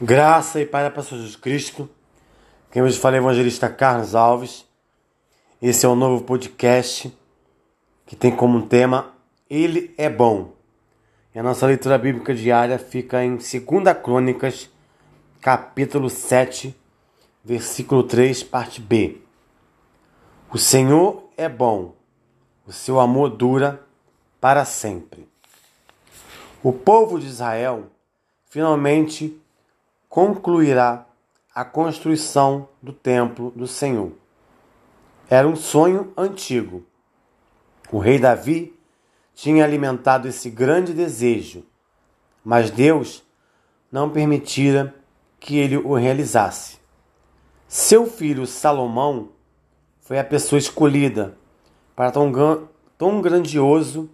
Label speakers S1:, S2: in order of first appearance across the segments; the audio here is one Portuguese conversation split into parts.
S1: Graça e Pai para Jesus Cristo. Quem hoje fala é o evangelista Carlos Alves. Esse é um novo podcast que tem como tema Ele é bom. E a nossa leitura bíblica diária fica em 2 Crônicas, capítulo 7, versículo 3, parte B. O Senhor é bom, o seu amor dura para sempre. O povo de Israel finalmente concluirá a construção do templo do Senhor. Era um sonho antigo. O rei Davi tinha alimentado esse grande desejo, mas Deus não permitira que ele o realizasse. Seu filho Salomão foi a pessoa escolhida para tão, tão grandioso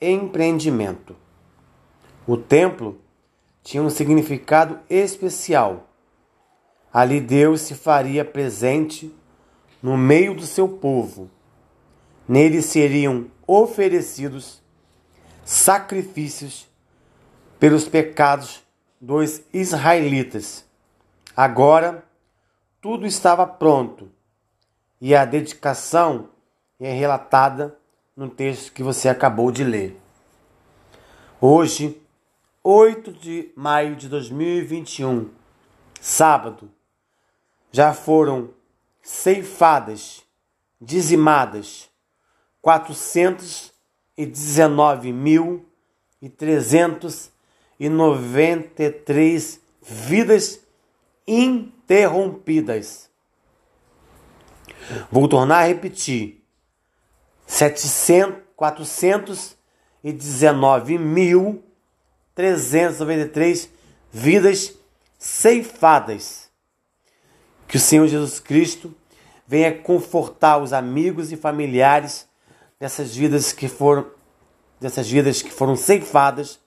S1: empreendimento. O templo tinha um significado especial. Ali Deus se faria presente no meio do seu povo. Nele seriam oferecidos sacrifícios pelos pecados dos israelitas. Agora tudo estava pronto e a dedicação é relatada no texto que você acabou de ler. Hoje, 8 de maio de 2021, sábado, já foram ceifadas, dizimadas, 419.393 vidas interrompidas. Vou tornar a repetir. 700, 419 mil 393 vidas ceifadas. Que o Senhor Jesus Cristo venha confortar os amigos e familiares dessas vidas que foram dessas vidas que foram ceifadas.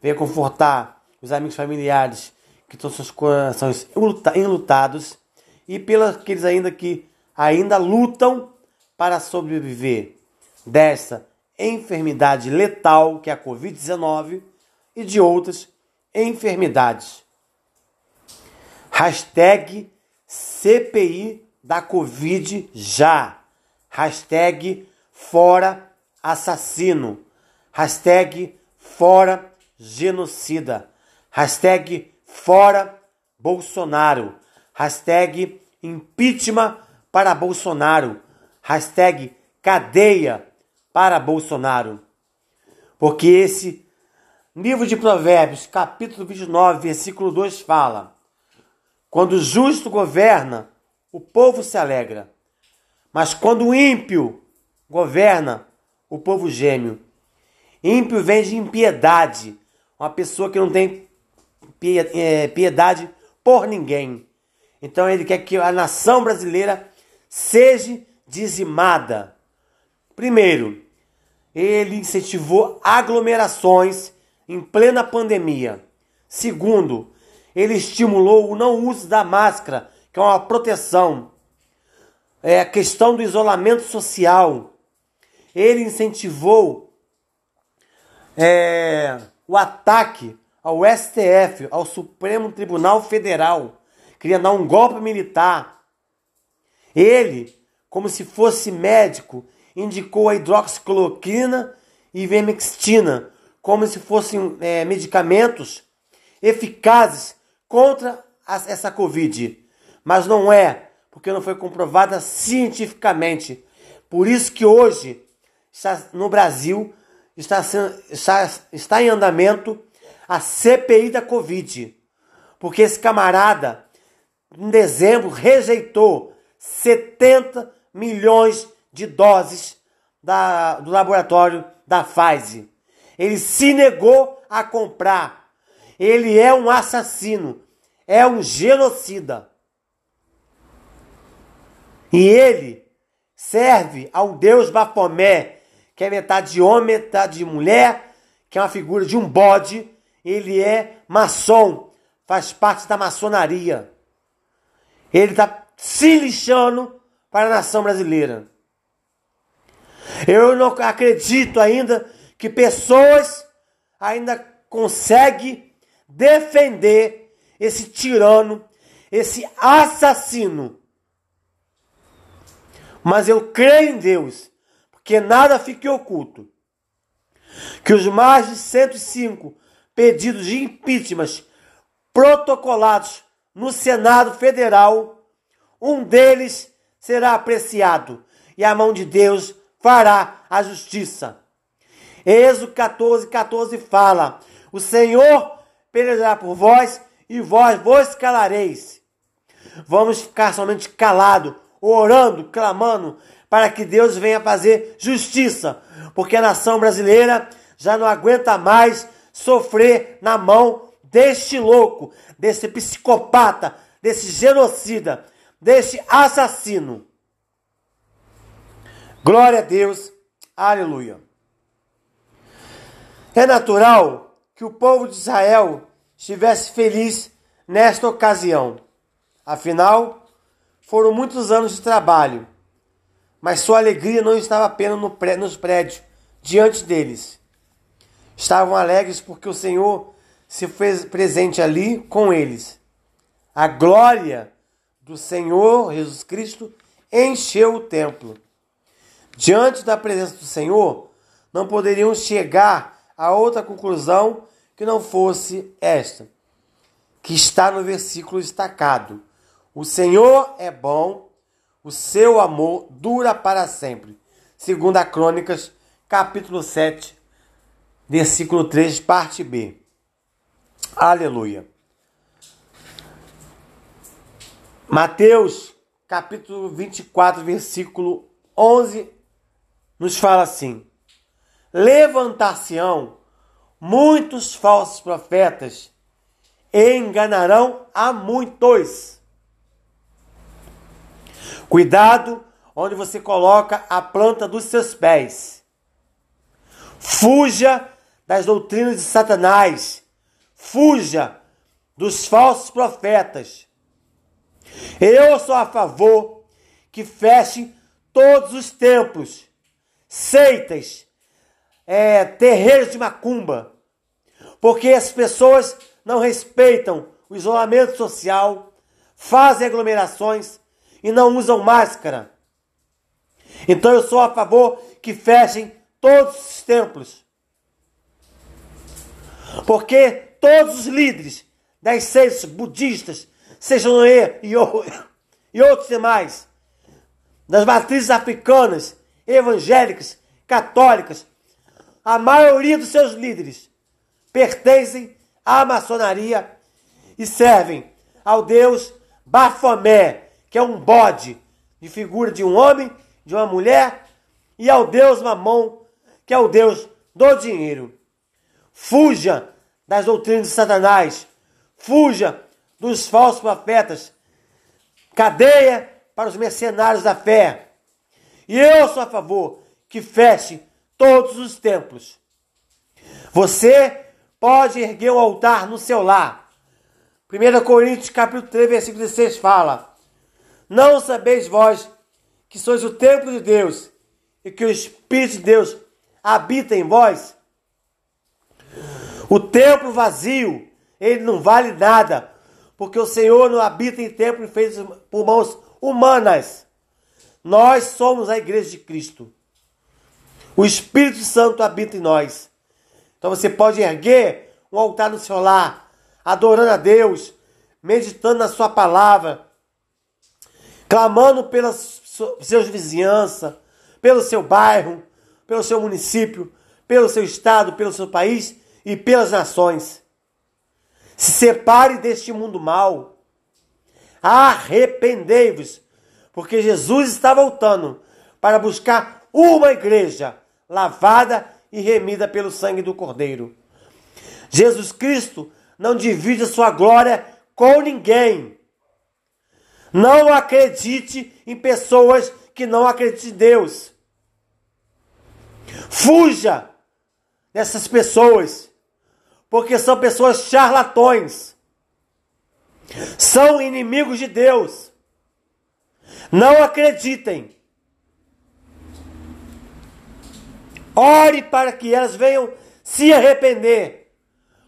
S1: Venha confortar os amigos familiares que estão seus corações enlutados e pelos aqueles ainda que ainda lutam para sobreviver dessa enfermidade letal que é a Covid-19 e de outras enfermidades. Hashtag CPI da Covid já. Hashtag fora assassino. Hashtag fora genocida. Hashtag fora Bolsonaro. Hashtag impeachment para Bolsonaro. Hashtag cadeia para Bolsonaro. Porque esse Livro de Provérbios, capítulo 29, versículo 2 fala: Quando o justo governa, o povo se alegra. Mas quando o ímpio governa, o povo geme. Ímpio vem de impiedade, uma pessoa que não tem é, piedade por ninguém. Então ele quer que a nação brasileira seja dizimada. Primeiro, ele incentivou aglomerações em plena pandemia. Segundo, ele estimulou o não uso da máscara, que é uma proteção. É a questão do isolamento social. Ele incentivou é, o ataque ao STF, ao Supremo Tribunal Federal, queria dar um golpe militar. Ele, como se fosse médico, indicou a hidroxicloroquina e vermextina como se fossem é, medicamentos eficazes contra essa Covid. Mas não é, porque não foi comprovada cientificamente. Por isso que hoje, está, no Brasil, está, está, está em andamento a CPI da Covid. Porque esse camarada, em dezembro, rejeitou 70 milhões de doses da, do laboratório da Pfizer. Ele se negou a comprar. Ele é um assassino, é um genocida. E ele serve ao deus Bapomé, que é metade de homem, metade de mulher, que é uma figura de um bode. Ele é maçom, faz parte da maçonaria. Ele está se lixando para a nação brasileira. Eu não acredito ainda que pessoas ainda conseguem defender esse tirano, esse assassino. Mas eu creio em Deus, porque nada fique oculto. Que os mais de 105 pedidos de impeachment protocolados no Senado Federal, um deles será apreciado e a mão de Deus fará a justiça. Êxodo 14, 14 fala: O Senhor pelejará por vós e vós vos calareis. Vamos ficar somente calado, orando, clamando, para que Deus venha fazer justiça, porque a nação brasileira já não aguenta mais sofrer na mão deste louco, desse psicopata, desse genocida, deste assassino. Glória a Deus, aleluia. É natural que o povo de Israel estivesse feliz nesta ocasião. Afinal, foram muitos anos de trabalho, mas sua alegria não estava apenas nos prédios diante deles. Estavam alegres porque o Senhor se fez presente ali com eles. A glória do Senhor Jesus Cristo encheu o templo. Diante da presença do Senhor, não poderiam chegar a outra conclusão que não fosse esta, que está no versículo destacado. O Senhor é bom, o seu amor dura para sempre. Segunda Crônicas, capítulo 7, versículo 3, parte B. Aleluia. Mateus, capítulo 24, versículo 11, nos fala assim: levantar-se-ão muitos falsos profetas e enganarão a muitos. Cuidado onde você coloca a planta dos seus pés. Fuja das doutrinas de Satanás. Fuja dos falsos profetas. Eu sou a favor que fechem todos os templos, seitas, é, terreiros de macumba, porque as pessoas não respeitam o isolamento social, fazem aglomerações e não usam máscara. Então eu sou a favor que fechem todos os templos. Porque todos os líderes das seitas budistas, sejam e, e, e outros demais, das matrizes africanas, evangélicas, católicas, a maioria dos seus líderes pertencem à maçonaria e servem ao deus Bafomé, que é um bode de figura de um homem, de uma mulher, e ao deus Mamon, que é o deus do dinheiro. Fuja das doutrinas de Satanás, fuja dos falsos profetas, cadeia para os mercenários da fé. E eu sou a favor que feche todos os templos. Você pode erguer um altar no seu lar. 1 Coríntios capítulo 3, versículo 16 fala: Não sabeis vós que sois o templo de Deus e que o Espírito de Deus habita em vós? O templo vazio, ele não vale nada, porque o Senhor não habita em templo feito por mãos humanas. Nós somos a igreja de Cristo. O Espírito Santo habita em nós. Então você pode erguer um altar no seu lar, adorando a Deus, meditando na sua palavra, clamando pela sua vizinhança, pelo seu bairro, pelo seu município, pelo seu estado, pelo seu país e pelas nações. Se separe deste mundo mal. Arrependei-vos, porque Jesus está voltando para buscar uma igreja lavada e remida pelo sangue do Cordeiro. Jesus Cristo não divide a sua glória com ninguém. Não acredite em pessoas que não acreditam em Deus. Fuja dessas pessoas, porque são pessoas charlatões. São inimigos de Deus. Não acreditem. Ore para que elas venham se arrepender.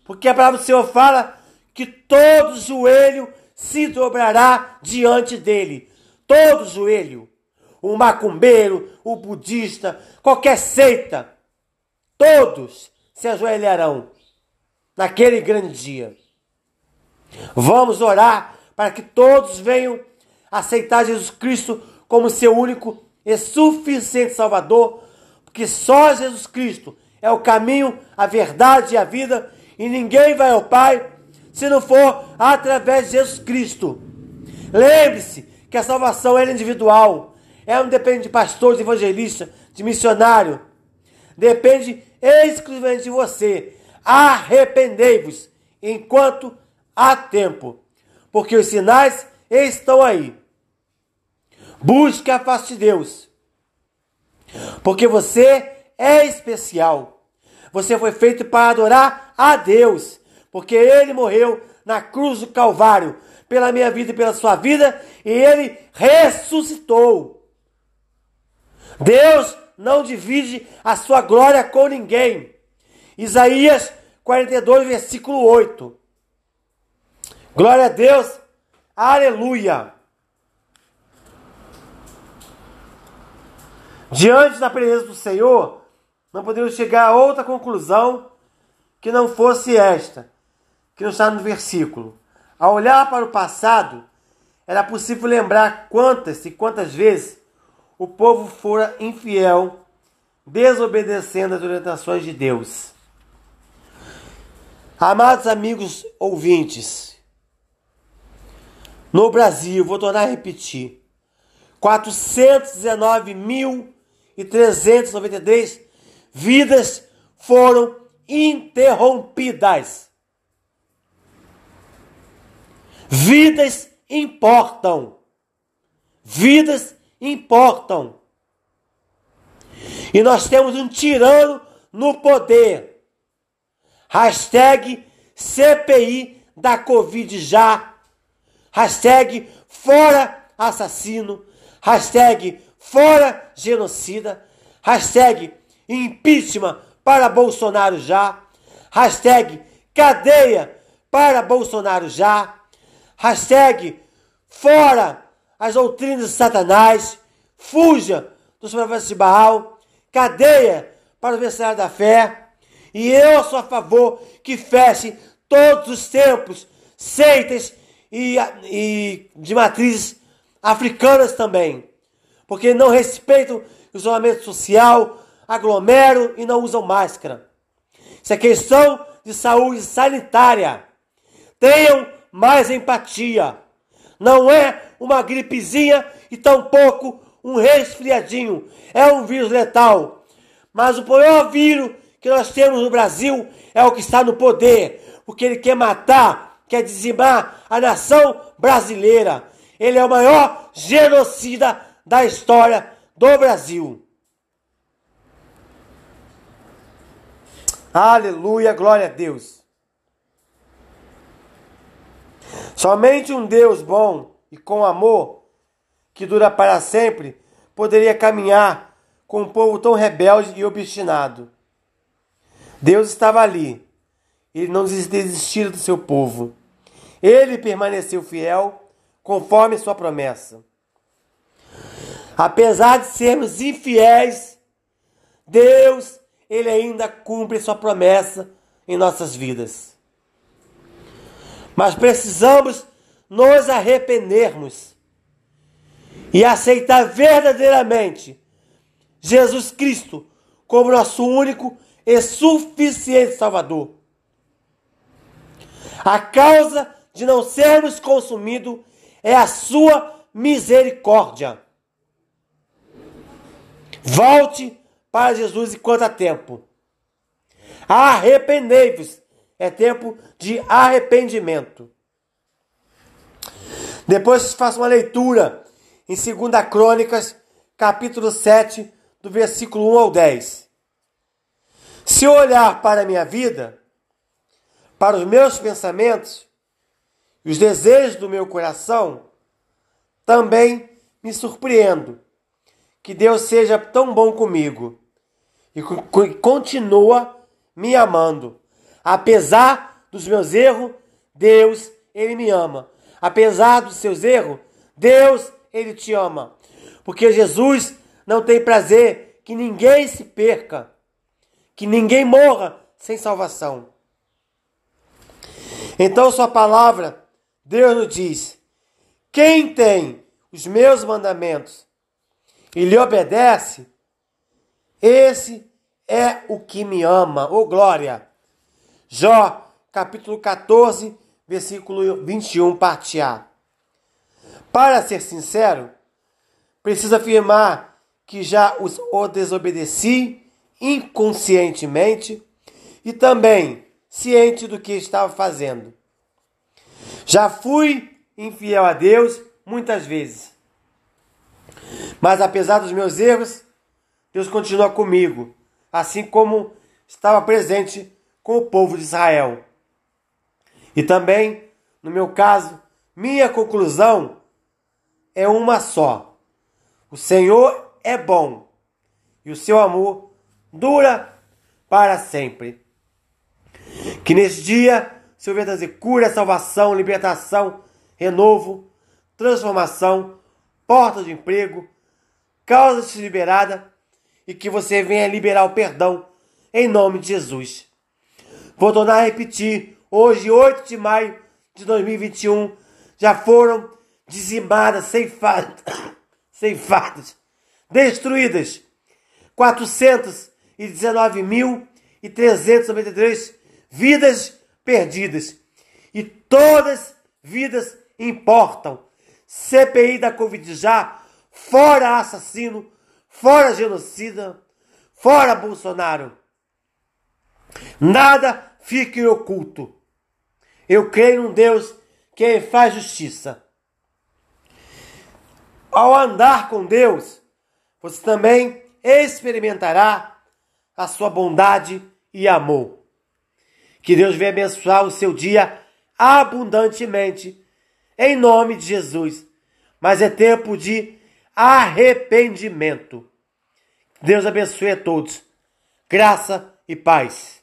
S1: Porque a palavra do Senhor fala que todo joelho se dobrará diante dele. Todo joelho. O macumbeiro, o budista, qualquer seita, todos se ajoelharão naquele grande dia. Vamos orar para que todos venham aceitar Jesus Cristo como seu único e suficiente Salvador, porque só Jesus Cristo é o caminho, a verdade e a vida, e ninguém vai ao Pai se não for através de Jesus Cristo. Lembre-se que a salvação é individual, ela não depende de pastores, de evangelistas, de missionário, depende exclusivamente de você. Arrependei-vos enquanto há tempo, porque os sinais estão aí. Busque a face de Deus, porque você é especial. Você foi feito para adorar a Deus, porque Ele morreu na cruz do Calvário pela minha vida e pela sua vida, e Ele ressuscitou. Deus não divide a sua glória com ninguém. Isaías 42, versículo 8. Glória a Deus, aleluia. Diante da presença do Senhor, não podemos chegar a outra conclusão que não fosse esta, que não está no versículo. Ao olhar para o passado, era possível lembrar quantas e quantas vezes o povo fora infiel, desobedecendo as orientações de Deus. Amados amigos ouvintes, no Brasil, vou tornar a repetir, 419.393 vidas foram interrompidas. Vidas importam. Vidas importam. E nós temos um tirano no poder. Hashtag CPI da Covid já. Hashtag fora assassino. Hashtag fora genocida. Hashtag impeachment para Bolsonaro já. Hashtag cadeia para Bolsonaro já. Hashtag fora as doutrinas de Satanás. Fuja dos profetas de Baal. Cadeia para o mercenário da fé. E eu sou a favor que feche todos os templos, seitas e, e de matrizes africanas também. Porque não respeitam o isolamento social, aglomeram e não usam máscara. Isso é questão de saúde sanitária. Tenham mais empatia. Não é uma gripezinha e tampouco um resfriadinho. É um vírus letal. Mas o maior vírus que nós temos no Brasil é o que está no poder. Porque ele quer matar, quer dizimar a nação brasileira. Ele é o maior genocida da história do Brasil. Aleluia, glória a Deus. Somente um Deus bom e com amor, que dura para sempre, poderia caminhar com um povo tão rebelde e obstinado. Deus estava ali. Ele não desistiu do seu povo. Ele permaneceu fiel conforme sua promessa. Apesar de sermos infiéis, Deus ele ainda cumpre sua promessa em nossas vidas. Mas precisamos nos arrependermos e aceitar verdadeiramente Jesus Cristo como nosso único e suficiente Salvador. A causa de não sermos consumidos é a sua misericórdia. Volte para Jesus enquanto há tempo. Arrependei-vos. É tempo de arrependimento. Depois faça uma leitura em 2 Crônicas, capítulo 7, do versículo 1 ao 10. Se eu olhar para a minha vida, para os meus pensamentos os desejos do meu coração, também me surpreendo que Deus seja tão bom comigo e continua me amando, apesar dos meus erros, Deus, ele me ama. Apesar dos seus erros, Deus, ele te ama. Porque Jesus não tem prazer que ninguém se perca, que ninguém morra sem salvação. Então, Sua palavra, Deus nos diz: quem tem os meus mandamentos e lhe obedece, esse é o que me ama. Ô oh, glória! Jó, capítulo 14, versículo 21, parte A. Para ser sincero, preciso afirmar que já os, o desobedeci inconscientemente e também ciente do que estava fazendo. Já fui infiel a Deus muitas vezes. Mas apesar dos meus erros, Deus continua comigo, assim como estava presente com o povo de Israel. E também, no meu caso, minha conclusão é uma só: o Senhor é bom e o seu amor dura para sempre. Que neste dia Senhor venha trazer cura, salvação, libertação, renovo, transformação, porta de emprego, causa de liberada e que você venha liberar o perdão em nome de Jesus. Vou tornar a repetir: hoje, 8 de maio de 2021, já foram dizimadas, ceifadas, ceifadas destruídas 419.393 vidas perdidas. E todas vidas importam. CPI da Covid já, fora assassino, fora genocida, fora Bolsonaro. Nada fique oculto. Eu creio num Deus que faz justiça. Ao andar com Deus, você também experimentará a sua bondade e amor. Que Deus venha abençoar o seu dia abundantemente, em nome de Jesus. Mas é tempo de arrependimento. Deus abençoe a todos. Graça e paz.